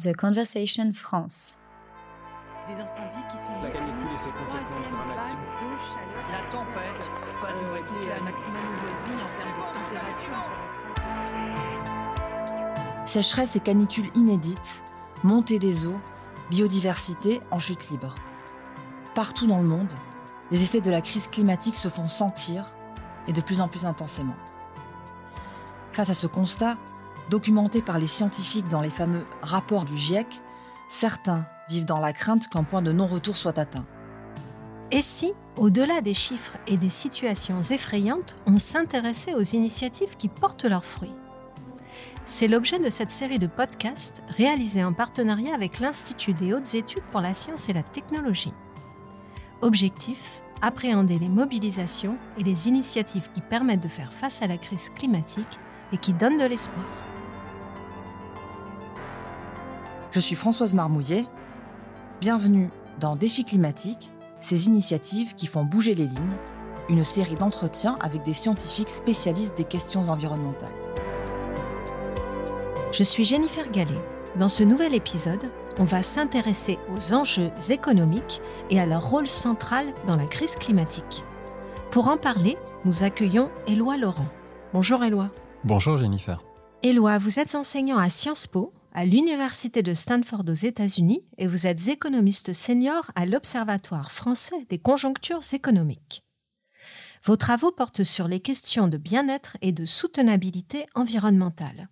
The Conversation France. Des incendies qui sont La canicule et ses conséquences dramatiques. La tempête va Euh, durer toute la maximum aujourd'hui en termes de température. Sécheresse et canicule inédites, montée des eaux, biodiversité en chute libre. Partout dans le monde, les effets de la crise climatique se font sentir et de plus en plus intensément. Face à ce constat, documenté par les scientifiques dans les fameux rapports du GIEC, certains vivent dans la crainte qu'un point de non-retour soit atteint. Et si, au-delà des chiffres et des situations effrayantes, on s'intéressait aux initiatives qui portent leurs fruits? C'est l'objet de cette série de podcasts réalisée en partenariat avec l'Institut des hautes études pour la science et la technologie. Objectif appréhender les mobilisations et les initiatives qui permettent de faire face à la crise climatique et qui donnent de l'espoir. Je suis Françoise Marmouillet. Bienvenue dans Défi climatique, ces initiatives qui font bouger les lignes, une série d'entretiens avec des scientifiques spécialistes des questions environnementales. Je suis Jennifer Gallet. Dans ce nouvel épisode, on va s'intéresser aux enjeux économiques et à leur rôle central dans la crise climatique. Pour en parler, nous accueillons Éloi Laurent. Bonjour Éloi. Bonjour Jennifer. Éloi, vous êtes enseignant à Sciences Po, à l'Université de Stanford aux États-Unis, et vous êtes économiste senior à l'Observatoire français des conjonctures économiques. Vos travaux portent sur les questions de bien-être et de soutenabilité environnementale.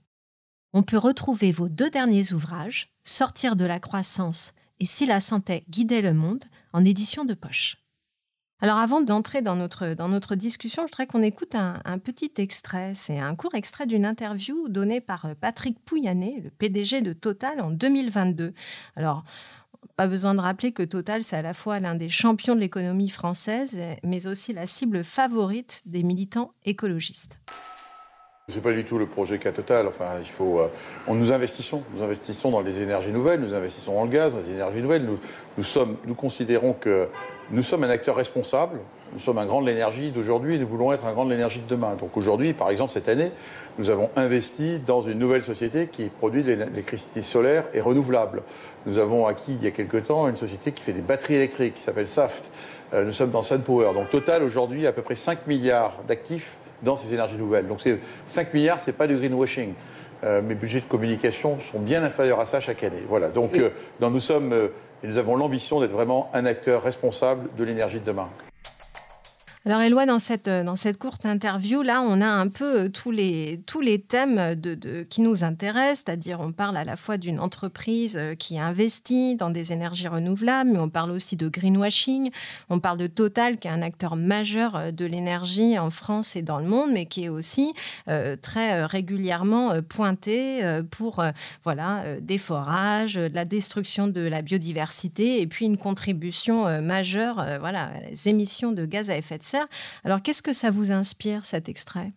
On peut retrouver vos deux derniers ouvrages, Sortir de la croissance et Si la santé guidait le monde, en édition de poche. Alors avant d'entrer dans notre, discussion, je voudrais qu'on écoute un, un petit extrait. C'est un court extrait d'une interview donnée par euh, Patrick Pouyanné, le PDG de Total, en 2022. Alors, pas besoin de rappeler que Total, c'est à la fois l'un des champions de l'économie française, mais aussi la cible favorite des militants écologistes. C'est pas du tout le projet qu'a Total. Enfin, il faut. euh, on nous investissons. Nous investissons dans les énergies nouvelles. Nous investissons dans le gaz, dans les énergies nouvelles. Nous, sommes. Nous considérons que nous sommes un acteur responsable. Nous sommes un grand de l'énergie d'aujourd'hui et nous voulons être un grand de l'énergie de demain. Donc aujourd'hui, par exemple, cette année, nous avons investi dans une nouvelle société qui produit de l'é- l'électricité solaire et renouvelable. Nous avons acquis il y a quelque temps une société qui fait des batteries électriques qui s'appelle Saft. Euh, nous sommes dans SunPower. Donc Total aujourd'hui à peu près 5 milliards d'actifs dans ces énergies nouvelles. Donc c'est 5 milliards, c'est pas du greenwashing. Euh, mes budgets de communication sont bien inférieurs à ça chaque année. Voilà. Donc euh, dans- nous sommes euh, et nous avons l'ambition d'être vraiment un acteur responsable de l'énergie de demain. Alors Éloi, dans cette, euh, dans cette courte interview, là, on a un peu euh, tous les, thèmes qui nous intéressent, c'est-à-dire on parle à la fois d'une entreprise euh, qui investit dans des énergies renouvelables, mais on parle aussi de greenwashing, on parle de Total, qui est un acteur majeur de l'énergie en France et dans le monde, mais qui est aussi très régulièrement pointé pour voilà, des forages, de la destruction de la biodiversité et puis une contribution majeure voilà, à les émissions de gaz à effet de serre. Alors qu'est-ce que ça vous inspire cet extrait?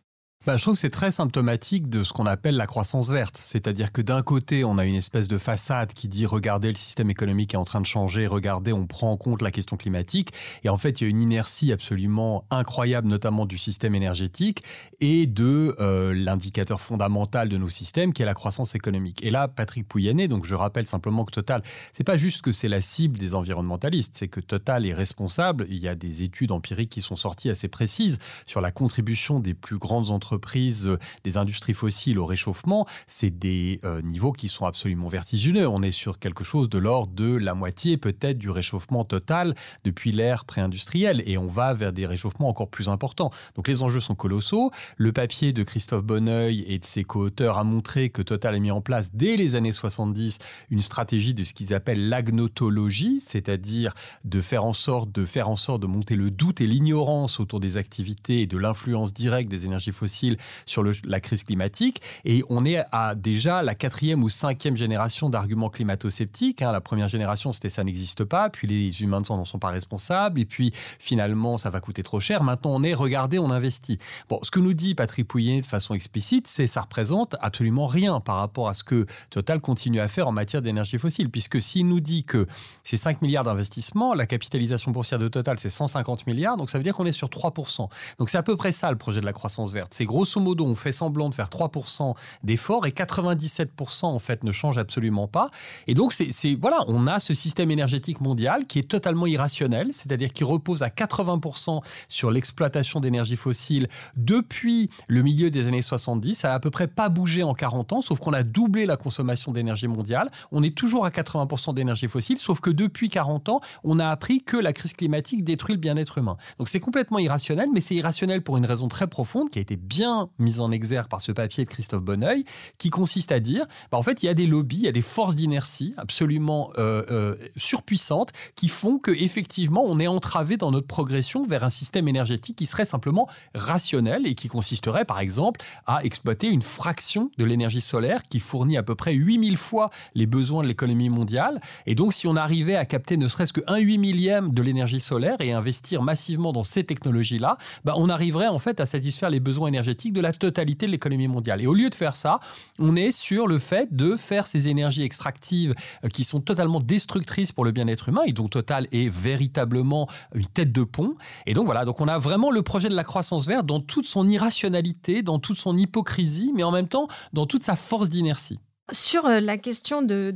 Bah, je trouve que c'est très symptomatique de ce qu'on appelle la croissance verte. C'est-à-dire que d'un côté, on a une espèce de façade qui dit regardez, le système économique est en train de changer, regardez, on prend en compte la question climatique. Et en fait, il y a une inertie absolument incroyable, notamment du système énergétique et de euh, l'indicateur fondamental de nos systèmes qui est la croissance économique. Et là, Patrick Pouyanné, donc je rappelle simplement que Total, c'est pas juste que c'est la cible des environnementalistes, c'est que Total est responsable. Il y a des études empiriques qui sont sorties assez précises sur la contribution des plus grandes entreprises, euh, des industries fossiles au réchauffement. C'est des euh, niveaux qui sont absolument vertigineux. On est sur quelque chose de l'ordre de la moitié peut-être du réchauffement total depuis l'ère pré-industrielle et on va vers des réchauffements encore plus importants. Donc les enjeux sont colossaux. Le papier de Christophe Bonneuil et de ses co-auteurs a montré que Total a mis en place dès les années 70 une stratégie de ce qu'ils appellent l'agnotologie, c'est-à-dire de faire en sorte de faire en sorte de monter le doute et l'ignorance autour des activités et de l'influence directe des énergies fossiles sur la crise climatique. Et on est à déjà la quatrième ou cinquième génération d'arguments climato-sceptiques. hein. La première génération, c'était ça n'existe pas, puis les humains n'en sont pas responsables, et puis finalement, ça va coûter trop cher. Maintenant, on est, regardez, on investit. Bon, ce que nous dit Patrick Pouillet de façon explicite, c'est ça représente absolument rien par rapport à ce que Total continue à faire en matière d'énergie fossile, puisque s'il nous dit que c'est 5 milliards d'investissements, la capitalisation boursière de Total, c'est 150 milliards, donc ça veut dire qu'on est sur 3%. Donc c'est à peu près ça le projet de la croissance verte. C'est grosso modo, on fait semblant de faire 3% d'efforts et 97% en fait ne change absolument pas. Et donc, c'est voilà, on a ce système énergétique mondial qui est totalement irrationnel, c'est-à-dire qui repose à 80% sur l'exploitation d'énergie fossile depuis le milieu des années 70. Ça a à peu près pas bougé en 40 ans, sauf qu'on a doublé la consommation d'énergie mondiale. On est toujours à 80% d'énergie fossile, sauf que depuis 40 ans, on a appris que la crise climatique détruit le bien-être humain. Donc c'est complètement irrationnel, mais c'est irrationnel pour une raison très profonde qui a été bien mise en exergue par ce papier de Christophe Bonneuil, qui consiste à dire, bah, en fait, il y a des lobbies, il y a des forces d'inertie absolument euh, euh, surpuissantes qui font que effectivement, on est entravé dans notre progression vers un système énergétique qui serait simplement rationnel et qui consisterait, par exemple, à exploiter une fraction de l'énergie solaire qui fournit à peu près 8000 fois les besoins de l'économie mondiale. Et donc, si on arrivait à capter ne serait-ce que 8 millième de l'énergie solaire et investir massivement dans ces technologies-là, bah, on arriverait en fait à satisfaire les besoins énergétiques de la totalité de l'économie mondiale. Et au lieu de faire ça, on est sur le fait de faire ces énergies extractives euh, qui sont totalement destructrices pour le bien-être humain et dont Total est véritablement une tête de pont. Et donc voilà, donc on a vraiment le projet de la croissance verte dans toute son irrationalité, dans toute son hypocrisie, mais en même temps dans toute sa force d'inertie. Sur euh, la question de,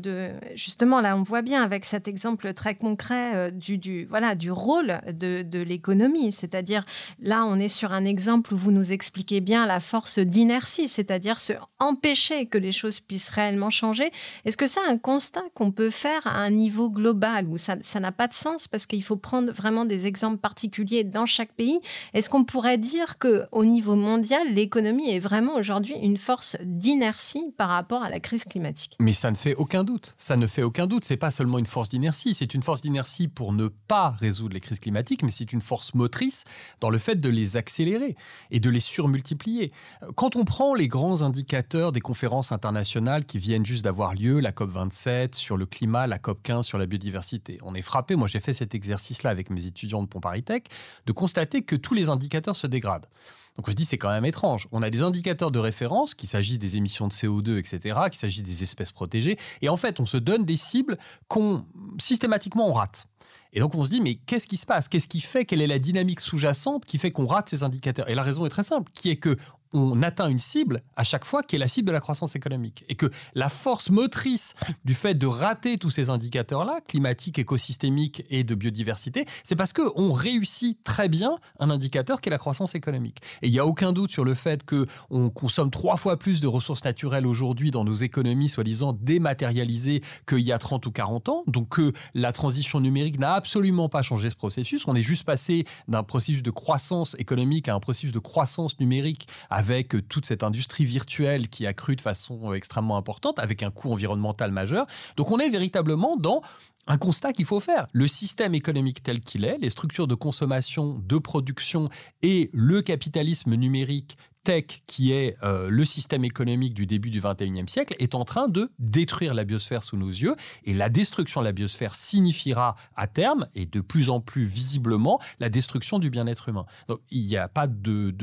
justement là, on voit bien avec cet exemple très concret euh, du, voilà du rôle de, de l'économie, c'est-à-dire là, on est sur un exemple où vous nous expliquez bien la force d'inertie, c'est-à-dire se empêcher que les choses puissent réellement changer. Est-ce que c'est un constat qu'on peut faire à un niveau global où ça n'a pas de sens parce qu'il faut prendre vraiment des exemples particuliers dans chaque pays? Est-ce qu'on pourrait dire que au niveau mondial, l'économie est vraiment aujourd'hui une force d'inertie par rapport à la crise climatique. Mais ça ne fait aucun doute. Ça ne fait aucun doute. C'est pas seulement une force d'inertie. C'est une force d'inertie pour ne pas résoudre les crises climatiques, mais c'est une force motrice dans le fait de les accélérer et de les surmultiplier. Quand on prend les grands indicateurs des conférences internationales qui viennent juste d'avoir lieu, la COP 27 sur le climat, la COP 15 sur la biodiversité, on est frappé. Moi, j'ai fait cet exercice-là avec mes étudiants de Pont-Paris-Tech, de constater que tous les indicateurs se dégradent. Donc on se dit c'est quand même étrange. On a des indicateurs de référence, qu'il s'agisse des émissions de CO2, etc., qu'il s'agisse des espèces protégées, et en fait on se donne des cibles qu'on systématiquement rate. Et donc on se dit mais qu'est-ce qui se passe? Qu'est-ce qui fait Quelle est la dynamique sous-jacente qui fait qu'on rate ces indicateurs? Et la raison est très simple, qui est que on atteint une cible à chaque fois qui est la cible de la croissance économique. Et que la force motrice du fait de rater tous ces indicateurs-là, climatiques, écosystémiques et de biodiversité, c'est parce qu'on réussit très bien un indicateur qui est la croissance économique. Et il n'y a aucun doute sur le fait qu'on consomme trois fois plus de ressources naturelles aujourd'hui dans nos économies soi-disant dématérialisées qu'il y a 30 ou 40 ans. Donc que la transition numérique n'a absolument pas changé ce processus. On est juste passé d'un processus de croissance économique à un processus de croissance numérique avec toute cette industrie virtuelle qui a cru de façon euh, extrêmement importante, avec un coût environnemental majeur. Donc on est véritablement dans un constat qu'il faut faire. Le système économique tel qu'il est, les structures de consommation, de production et le capitalisme numérique tech, qui est euh, le système économique du début du 21e siècle, est en train de détruire la biosphère sous nos yeux. Et la destruction de la biosphère signifiera à terme, et de plus en plus visiblement, la destruction du bien-être humain. Donc il n'y a pas de,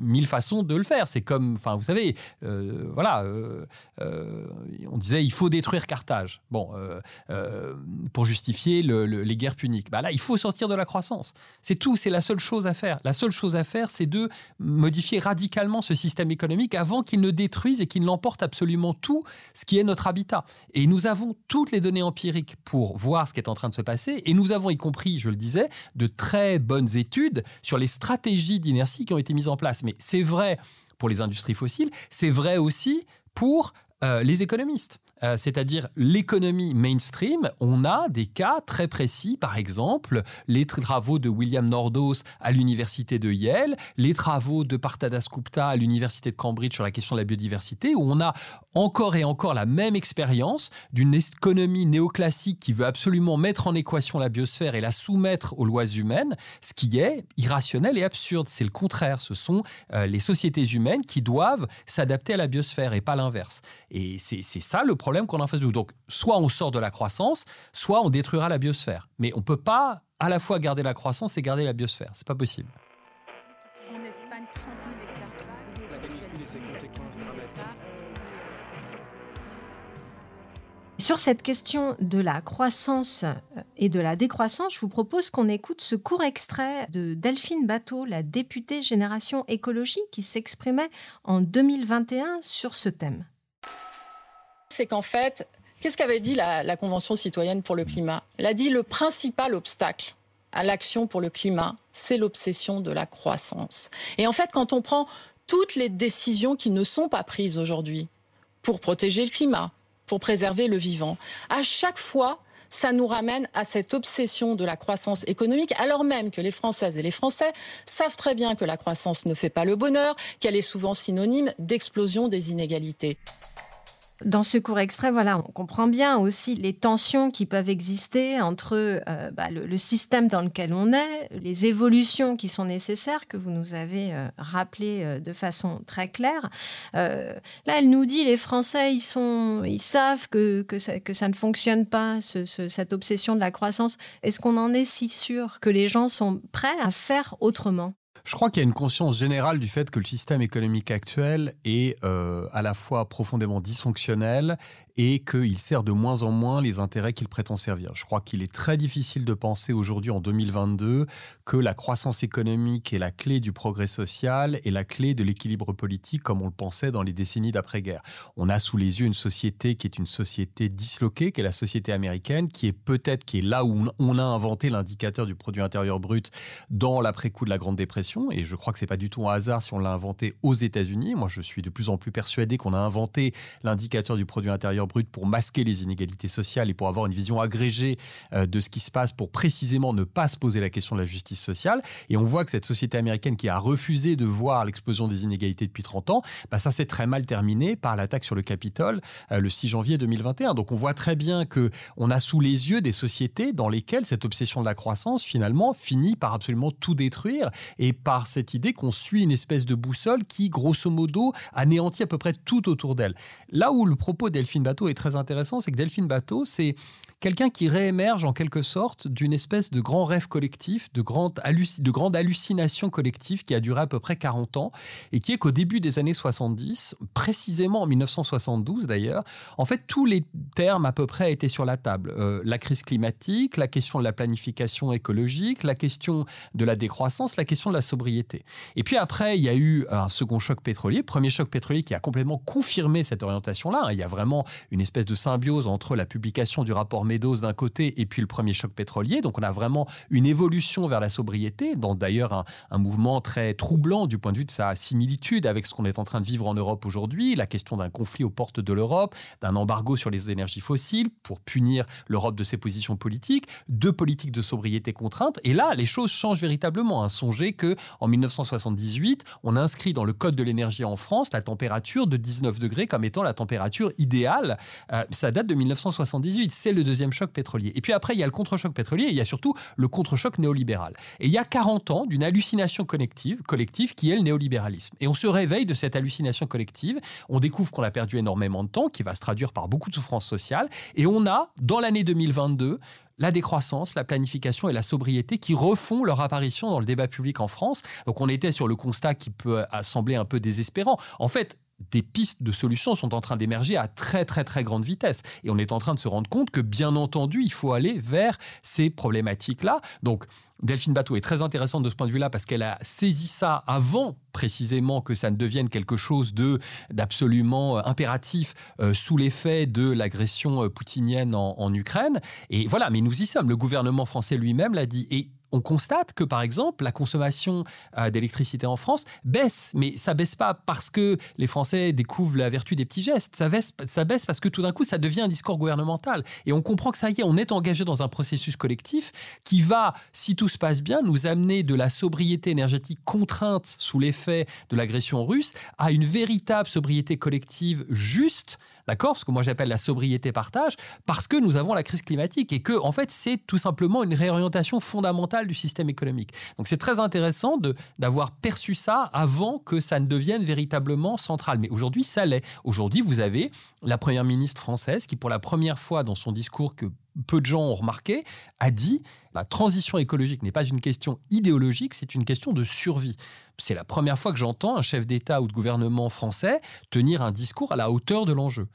mille façons de le faire. C'est comme, enfin, vous savez, euh, voilà, euh, on disait il faut détruire Carthage. Bon, pour justifier les guerres puniques. Bah là, il faut sortir de la croissance. C'est tout, c'est la seule chose à faire. La seule chose à faire, c'est de modifier radicalement ce système économique avant qu'il ne détruise et qu'il n'emporte absolument tout ce qui est notre habitat. Et nous avons toutes les données empiriques pour voir ce qui est en train de se passer et nous avons y compris, je le disais, de très bonnes études sur les stratégies d'inertie qui ont été mises en place. Mais c'est vrai pour les industries fossiles, c'est vrai aussi pour euh, les économistes. Euh, c'est-à-dire l'économie mainstream, on a des cas très précis, par exemple les travaux de William Nordos à l'université de Yale, les travaux de Partadas Gupta à l'université de Cambridge sur la question de la biodiversité, où on a encore et encore la même expérience d'une économie néoclassique qui veut absolument mettre en équation la biosphère et la soumettre aux lois humaines, ce qui est irrationnel et absurde. C'est le contraire, ce sont euh, les sociétés humaines qui doivent s'adapter à la biosphère et pas l'inverse. Et c'est ça le problème qu'on a en face de nous. Donc, soit on sort de la croissance, soit on détruira la biosphère. Mais on ne peut pas à la fois garder la croissance et garder la biosphère. C'est pas possible. En Espagne, 30 000 hectares. Sur cette question de la croissance euh, et de la décroissance, je vous propose qu'on écoute ce court extrait de Delphine Bateau, la députée Génération Écologie, qui s'exprimait en 2021 sur ce thème. C'est qu'en fait, qu'est-ce qu'avait dit la, Convention citoyenne pour le climat? Elle a dit le principal obstacle à l'action pour le climat, c'est l'obsession de la croissance. Et en fait, quand on prend toutes les décisions qui ne sont pas prises aujourd'hui pour protéger le climat, pour préserver le vivant. À chaque fois, ça nous ramène à cette obsession de la croissance économique, alors même que les Françaises et les Français savent très bien que la croissance ne fait pas le bonheur, qu'elle est souvent synonyme d'explosion des inégalités. Dans ce court extrait, voilà, on comprend bien aussi les tensions qui peuvent exister entre euh, bah, le, système dans lequel on est, les évolutions qui sont nécessaires, que vous nous avez euh, rappelées euh, de façon très claire. là, elle nous dit, les Français, ils, sont, ils savent que, que, ça, que ça ne fonctionne pas, cette obsession de la croissance. Est-ce qu'on en est si sûr que les gens sont prêts à faire autrement? Je crois qu'il y a une conscience générale du fait que le système économique actuel est euh, à la fois profondément dysfonctionnel et qu'il sert de moins en moins les intérêts qu'il prétend servir. Je crois qu'il est très difficile de penser aujourd'hui, en 2022, que la croissance économique est la clé du progrès social et la clé de l'équilibre politique comme on le pensait dans les décennies d'après-guerre. On a sous les yeux une société qui est une société disloquée, qui est la société américaine, qui est peut-être qui est là où on a inventé l'indicateur du produit intérieur brut dans l'après-coup de la Grande Dépression. Et je crois que c'est pas du tout un hasard si on l'a inventé aux États-Unis. Moi, je suis de plus en plus persuadé qu'on a inventé l'indicateur du produit intérieur brut pour masquer les inégalités sociales et pour avoir une vision agrégée euh, de ce qui se passe pour précisément ne pas se poser la question de la justice sociale. Et on voit que cette société américaine qui a refusé de voir l'explosion des inégalités depuis 30 ans, bah ça s'est très mal terminé par l'attaque sur le Capitole euh, le 6 janvier 2021. Donc on voit très bien que on a sous les yeux des sociétés dans lesquelles cette obsession de la croissance finalement finit par absolument tout détruire et par cette idée qu'on suit une espèce de boussole qui grosso modo anéantit à peu près tout autour d'elle. Là où le propos Delphine est très intéressant, c'est que Delphine Bateau, c'est quelqu'un qui réémerge en quelque sorte d'une espèce de grand rêve collectif, de grande, de grande hallucination collective qui a duré à peu près 40 ans et qui est qu'au début des années 70, précisément en 1972 d'ailleurs, en fait tous les termes à peu près étaient sur la table. Euh, la crise climatique, la question de la planification écologique, la question de la décroissance, la question de la sobriété. Et puis après, il y a eu un second choc pétrolier, premier choc pétrolier qui a complètement confirmé cette orientation-là. Il y a vraiment une espèce de symbiose entre la publication du rapport Meadows d'un côté et puis le premier choc pétrolier. Donc on a vraiment une évolution vers la sobriété, dans d'ailleurs un, mouvement très troublant du point de vue de sa similitude avec ce qu'on est en train de vivre en Europe aujourd'hui, la question d'un conflit aux portes de l'Europe, d'un embargo sur les énergies fossiles pour punir l'Europe de ses positions politiques, de politiques de sobriété contrainte. Et là, les choses changent véritablement. Hein. Songez que en 1978, on inscrit dans le code de l'énergie en France la température de 19 degrés comme étant la température idéale. Euh, ça date de 1978. C'est le deuxième choc pétrolier. Et puis après, il y a le contre-choc pétrolier et il y a surtout le contre-choc néolibéral. Et il y a 40 ans d'une hallucination collective, collective qui est le néolibéralisme. Et on se réveille de cette hallucination collective. On découvre qu'on a perdu énormément de temps, qui va se traduire par beaucoup de souffrances sociales. Et on a, dans l'année 2022, la décroissance, la planification et la sobriété qui refont leur apparition dans le débat public en France. Donc on était sur le constat qui peut sembler un peu désespérant. En fait, des pistes de solutions sont en train d'émerger à très très très grande vitesse. Et on est en train de se rendre compte que bien entendu, il faut aller vers ces problématiques-là. Donc Delphine Bateau est très intéressante de ce point de vue-là parce qu'elle a saisi ça avant précisément que ça ne devienne quelque chose de d'absolument euh, impératif euh, sous l'effet de l'agression euh, poutinienne en, en, Ukraine. Et voilà, mais nous y sommes. Le gouvernement français lui-même l'a dit. Et on constate que, par exemple, la consommation euh, d'électricité en France baisse. Mais ça baisse pas parce que les Français découvrent la vertu des petits gestes. Ça baisse, ça baisse parce que tout d'un coup, ça devient un discours gouvernemental. Et on comprend que ça y est, on est engagé dans un processus collectif qui va, si tout se passe bien, nous amener de la sobriété énergétique contrainte sous l'effet de l'agression russe à une véritable sobriété collective juste D'accord Ce que moi j'appelle la sobriété partage, parce que nous avons la crise climatique et que, en fait, c'est tout simplement une réorientation fondamentale du système économique. Donc c'est très intéressant d'avoir perçu ça avant que ça ne devienne véritablement central. Mais aujourd'hui, ça l'est. Aujourd'hui, vous avez la première ministre française qui, pour la première fois dans son discours que peu de gens ont remarqué, a dit la transition écologique n'est pas une question idéologique, c'est une question de survie. C'est la première fois que j'entends un chef d'État ou de gouvernement français tenir un discours à la hauteur de l'enjeu.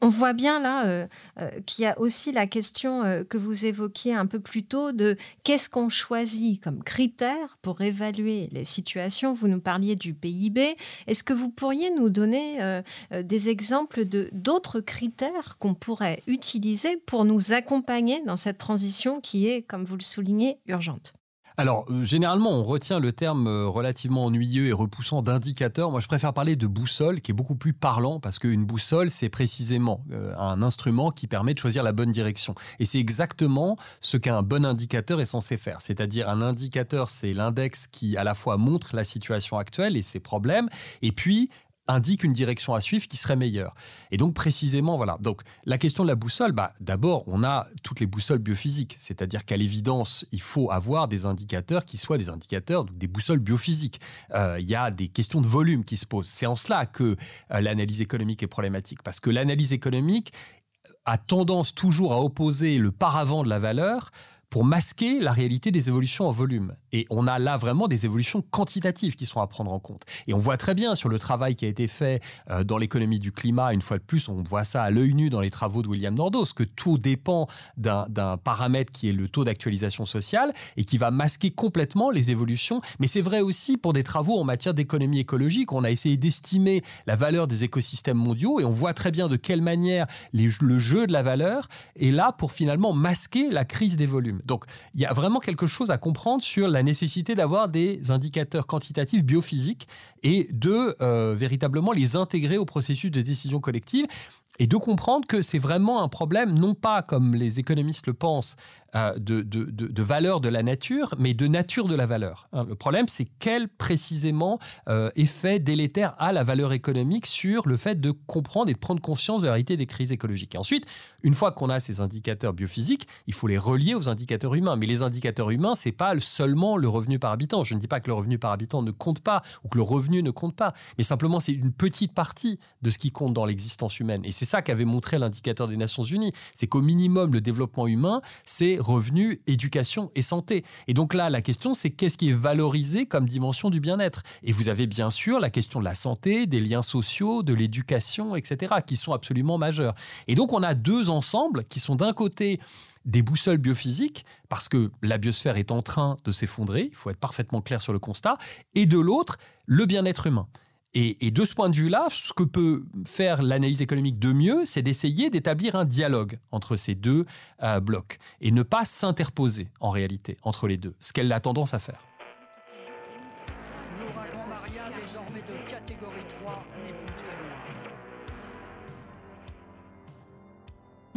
On voit bien là euh, euh, qu'il y a aussi la question euh, que vous évoquiez un peu plus tôt de qu'est-ce qu'on choisit comme critère pour évaluer les situations. Vous nous parliez du PIB. Est-ce que vous pourriez nous donner des exemples de d'autres critères qu'on pourrait utiliser pour nous accompagner dans cette transition qui est, comme vous le soulignez, urgente? Alors, euh, généralement, on retient le terme euh, relativement ennuyeux et repoussant d'indicateur. Moi, je préfère parler de boussole, qui est beaucoup plus parlant, parce qu'une boussole, c'est précisément euh, un instrument qui permet de choisir la bonne direction. Et c'est exactement ce qu'un bon indicateur est censé faire. C'est-à-dire, un indicateur, c'est l'index qui, à la fois, montre la situation actuelle et ses problèmes, et puis indique une direction à suivre qui serait meilleure. Et donc précisément, voilà. Donc la question de la boussole, bah, d'abord, on a toutes les boussoles biophysiques, c'est-à-dire qu'à l'évidence, il faut avoir des indicateurs qui soient des indicateurs, des boussoles biophysiques. Euh, il y a des questions de volume qui se posent. C'est en cela que euh, l'analyse économique est problématique, parce que l'analyse économique a tendance toujours à opposer le paravent de la valeur pour masquer la réalité des évolutions en volume. Et on a là vraiment des évolutions quantitatives qui sont à prendre en compte. Et on voit très bien sur le travail qui a été fait euh, dans l'économie du climat, une fois de plus, on voit ça à l'œil nu dans les travaux de William Nordos, que tout dépend d'un paramètre qui est le taux d'actualisation sociale et qui va masquer complètement les évolutions. Mais c'est vrai aussi pour des travaux en matière d'économie écologique. On a essayé d'estimer la valeur des écosystèmes mondiaux et on voit très bien de quelle manière le jeu de la valeur est là pour finalement masquer la crise des volumes. Donc il y a vraiment quelque chose à comprendre sur la nécessité d'avoir des indicateurs quantitatifs biophysiques et de euh, véritablement les intégrer au processus de décision collective et de comprendre que c'est vraiment un problème, non pas comme les économistes le pensent, euh, de, de, valeur de la nature, mais de nature de la valeur. Hein. le problème, c'est quel précisément euh, effet délétère a la valeur économique sur le fait de comprendre et de prendre conscience de la réalité des crises écologiques. Et ensuite, une fois qu'on a ces indicateurs biophysiques, il faut les relier aux indicateurs humains. Mais les indicateurs humains, c'est pas seulement le revenu par habitant. Je ne dis pas que le revenu par habitant ne compte pas ou que le revenu ne compte pas, mais simplement c'est une petite partie de ce qui compte dans l'existence humaine. Et c'est ça qu'avait montré l'indicateur des Nations Unies. C'est qu'au minimum, le développement humain, c'est revenus, éducation et santé. Et donc là, la question, c'est qu'est-ce qui est valorisé comme dimension du bien-être? Et vous avez bien sûr la question de la santé, des liens sociaux, de l'éducation, etc., qui sont absolument majeurs. Et donc on a deux ensembles qui sont d'un côté des boussoles biophysiques, parce que la biosphère est en train de s'effondrer, il faut être parfaitement clair sur le constat, et de l'autre, le bien-être humain. Et, de ce point de vue-là, ce que peut faire l'analyse économique de mieux, c'est d'essayer d'établir un dialogue entre ces deux euh, blocs et ne pas s'interposer en réalité entre les deux, ce qu'elle a tendance à faire.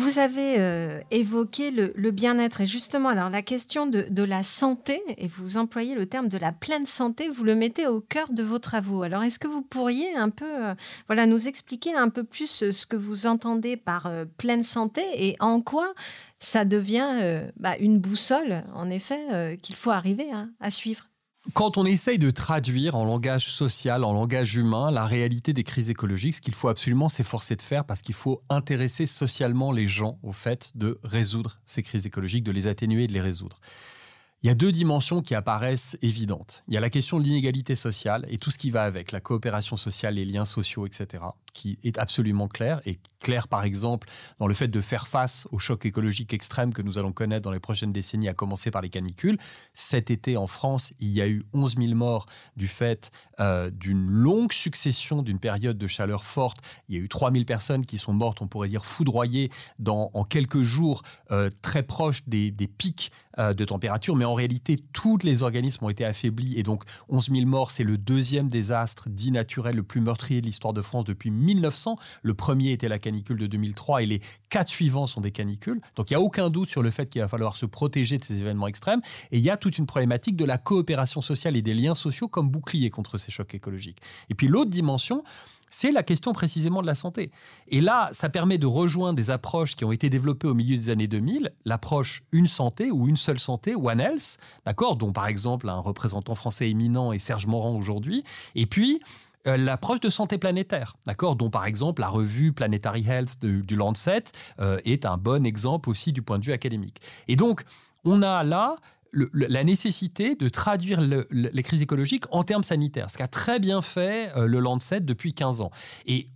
Vous avez euh, évoqué le, bien-être et justement, alors la question de, la santé, et vous employez le terme de la pleine santé, vous le mettez au cœur de vos travaux. Alors est-ce que vous pourriez un peu euh, voilà, nous expliquer un peu plus ce que vous entendez par euh, pleine santé et en quoi ça devient bah, une boussole, en effet, qu'il faut arriver à suivre? Quand on essaye de traduire en langage social, en langage humain, la réalité des crises écologiques, ce qu'il faut absolument s'efforcer de faire, parce qu'il faut intéresser socialement les gens au fait de résoudre ces crises écologiques, de les atténuer de les résoudre. Il y a deux dimensions qui apparaissent évidentes. Il y a la question de l'inégalité sociale et tout ce qui va avec, la coopération sociale, les liens sociaux, etc., qui est absolument clair. Et clair, par exemple, dans le fait de faire face au choc écologique extrême que nous allons connaître dans les prochaines décennies, à commencer par les canicules. Cet été, en France, il y a eu 11 000 morts du fait euh, d'une longue succession d'une période de chaleur forte. Il y a eu 3 000 personnes qui sont mortes, on pourrait dire foudroyées, dans, en quelques jours, euh, très proches des, pics euh, de température, mais en réalité, tous les organismes ont été affaiblis et donc 11 000 morts, c'est le deuxième désastre dit naturel le plus meurtrier de l'histoire de France depuis 1900. Le premier était la canicule de 2003 et les quatre suivants sont des canicules. Donc il n'y a aucun doute sur le fait qu'il va falloir se protéger de ces événements extrêmes. Et il y a toute une problématique de la coopération sociale et des liens sociaux comme bouclier contre ces chocs écologiques. Et puis l'autre dimension, c'est la question précisément de la santé. Et là, ça permet de rejoindre des approches qui ont été développées au milieu des années 2000, l'approche une santé ou une seule santé, One Health, d'accord, dont par exemple un représentant français éminent est Serge Morand aujourd'hui, et puis euh, l'approche de santé planétaire, d'accord, dont par exemple la revue Planetary Health du Lancet euh, est un bon exemple aussi du point de vue académique. Et donc, on a là la nécessité de traduire les crises écologiques en termes sanitaires, ce qu'a très bien fait euh, le Lancet depuis 15 ans. Et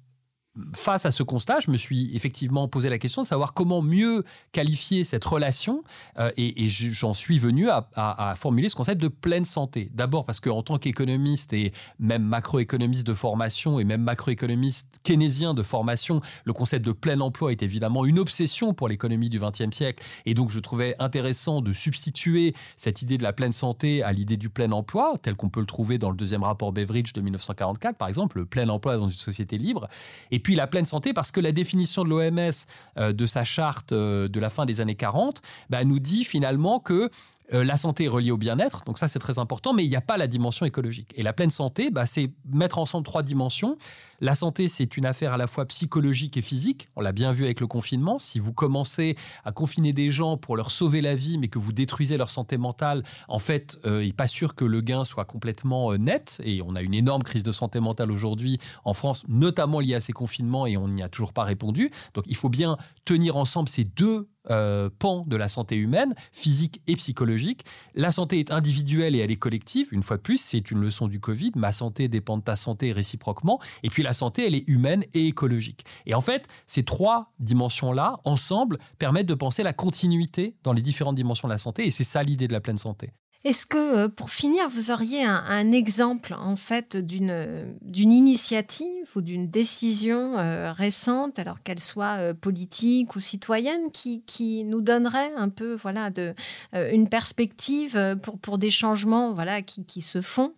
face à ce constat, je me suis effectivement posé la question de savoir comment mieux qualifier cette relation euh, et, j'en suis venu à, formuler ce concept de pleine santé. D'abord parce qu'en tant qu'économiste et même macroéconomiste de formation et même macroéconomiste keynésien de formation, le concept de plein emploi est évidemment une obsession pour l'économie du XXe siècle et donc je trouvais intéressant de substituer cette idée de la pleine santé à l'idée du plein emploi, tel qu'on peut le trouver dans le deuxième rapport Beveridge de 1944 par exemple, le plein emploi dans une société libre. Et puis la pleine santé parce que la définition de l'OMS euh, de sa charte euh, de la fin des années 40 bah, nous dit finalement que euh, la santé est reliée au bien-être, donc ça c'est très important, mais il n'y a pas la dimension écologique. Et la pleine santé, bah, c'est mettre ensemble trois dimensions. La santé, c'est une affaire à la fois psychologique et physique. On l'a bien vu avec le confinement. Si vous commencez à confiner des gens pour leur sauver la vie, mais que vous détruisez leur santé mentale, en fait, euh, il n'est pas sûr que le gain soit complètement euh, net. Et on a une énorme crise de santé mentale aujourd'hui en France, notamment liée à ces confinements, et on n'y a toujours pas répondu. Donc il faut bien tenir ensemble ces deux euh, pan de la santé humaine, physique et psychologique. La santé est individuelle et elle est collective. Une fois de plus, c'est une leçon du Covid. Ma santé dépend de ta santé réciproquement. Et puis la santé, elle est humaine et écologique. Et en fait, ces trois dimensions-là, ensemble, permettent de penser la continuité dans les différentes dimensions de la santé. Et c'est ça l'idée de la pleine santé. Est-ce que, euh, pour finir, vous auriez un, exemple en fait d'une initiative ou d'une décision euh, récente, alors qu'elle soit euh, politique ou citoyenne, qui, qui nous donnerait un peu voilà de une perspective pour pour des changements voilà qui, qui se font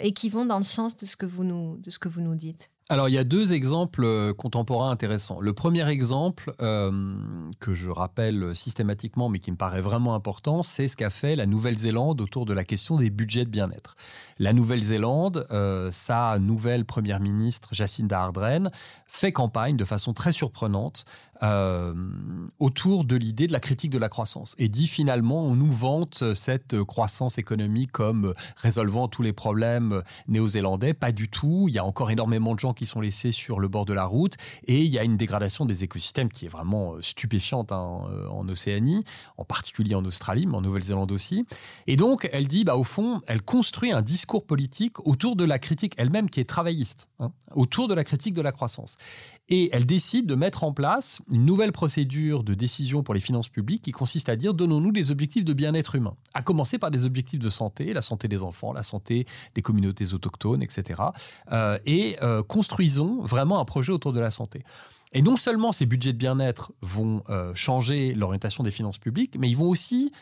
et qui vont dans le sens de ce que vous nous de ce que vous nous dites? Alors, il y a deux exemples euh, contemporains intéressants. Le premier exemple, euh, que je rappelle systématiquement, mais qui me paraît vraiment important, c'est ce qu'a fait la Nouvelle-Zélande autour de la question des budgets de bien-être. La Nouvelle-Zélande, euh, sa nouvelle première ministre, Jacinda Ardern, fait campagne de façon très surprenante euh, autour de l'idée de la critique de la croissance et dit finalement on nous vante cette croissance économique comme résolvant tous les problèmes néo-zélandais. Pas du tout. Il y a encore énormément de gens qui sont laissés sur le bord de la route et il y a une dégradation des écosystèmes qui est vraiment euh, stupéfiante hein, euh, en Océanie, en particulier en Australie, mais en Nouvelle-Zélande aussi. Et donc elle dit, bah, au fond, elle construit un discours politique autour de la critique elle-même qui est travailliste, hein, autour de la critique de la croissance. Et elle décide de mettre en place une nouvelle procédure de décision pour les finances publiques qui consiste à dire donnons-nous des objectifs de bien-être humain, à commencer par des objectifs de santé, la santé des enfants, la santé des communautés autochtones, etc. et euh, euh, construisons vraiment un projet autour de la santé. Et non seulement ces budgets de bien-être vont euh, changer l'orientation des finances publiques, mais ils vont aussi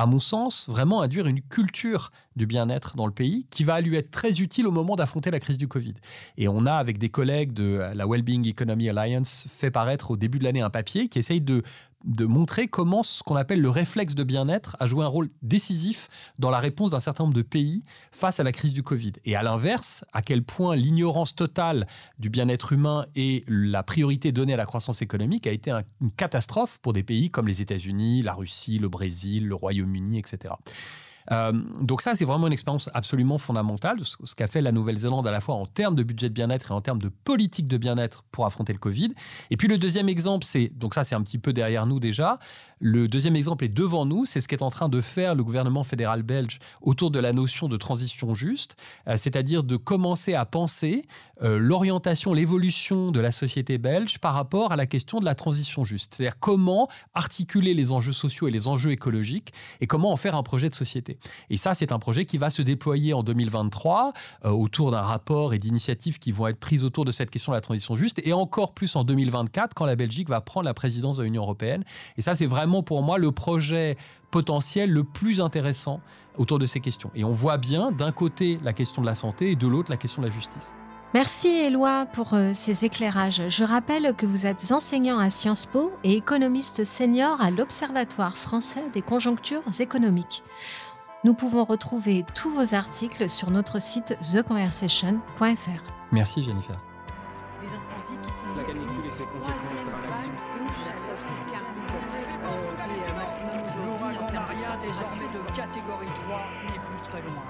à mon sens, vraiment induire une culture du bien-être dans le pays qui va lui être très utile au moment d'affronter la crise du Covid. Et on a, avec des collègues de la Wellbeing Economy Alliance, fait paraître au début de l'année un papier qui essaye de de montrer comment ce qu'on appelle le réflexe de bien-être a joué un rôle décisif dans la réponse d'un certain nombre de pays face à la crise du Covid. Et à l'inverse, à quel point l'ignorance totale du bien-être humain et la priorité donnée à la croissance économique a été une catastrophe pour des pays comme les États-Unis, la Russie, le Brésil, le Royaume-Uni, etc. Euh, donc ça, c'est vraiment une expérience absolument fondamentale, ce qu'a fait la Nouvelle-Zélande à la fois en termes de budget de bien-être et en termes de politique de bien-être pour affronter le Covid. Et puis le deuxième exemple, c'est, donc ça c'est un petit peu derrière nous déjà, le deuxième exemple est devant nous, c'est ce qu'est en train de faire le gouvernement fédéral belge autour de la notion de transition juste, euh, c'est-à-dire de commencer à penser euh, l'orientation, l'évolution de la société belge par rapport à la question de la transition juste, c'est-à-dire comment articuler les enjeux sociaux et les enjeux écologiques et comment en faire un projet de société. Et ça, c'est un projet qui va se déployer en 2023 euh, autour d'un rapport et d'initiatives qui vont être prises autour de cette question de la transition juste et encore plus en 2024 quand la Belgique va prendre la présidence de l'Union européenne. Et ça, c'est vraiment pour moi le projet potentiel le plus intéressant autour de ces questions. Et on voit bien d'un côté la question de la santé et de l'autre la question de la justice. Merci Éloi pour euh, ces éclairages. Je rappelle que vous êtes enseignant à Sciences Po et économiste senior à l'Observatoire français des conjonctures économiques. Nous pouvons retrouver tous vos articles sur notre site theconversation.fr. Merci Jennifer. La canicule et ses conséquences désormais de catégorie 3 n'est plus très loin.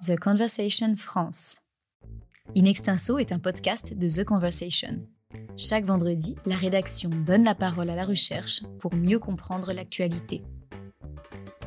The Conversation France. In Extenso est un podcast de The Conversation. Chaque vendredi, la rédaction donne la parole à la recherche pour mieux comprendre l'actualité.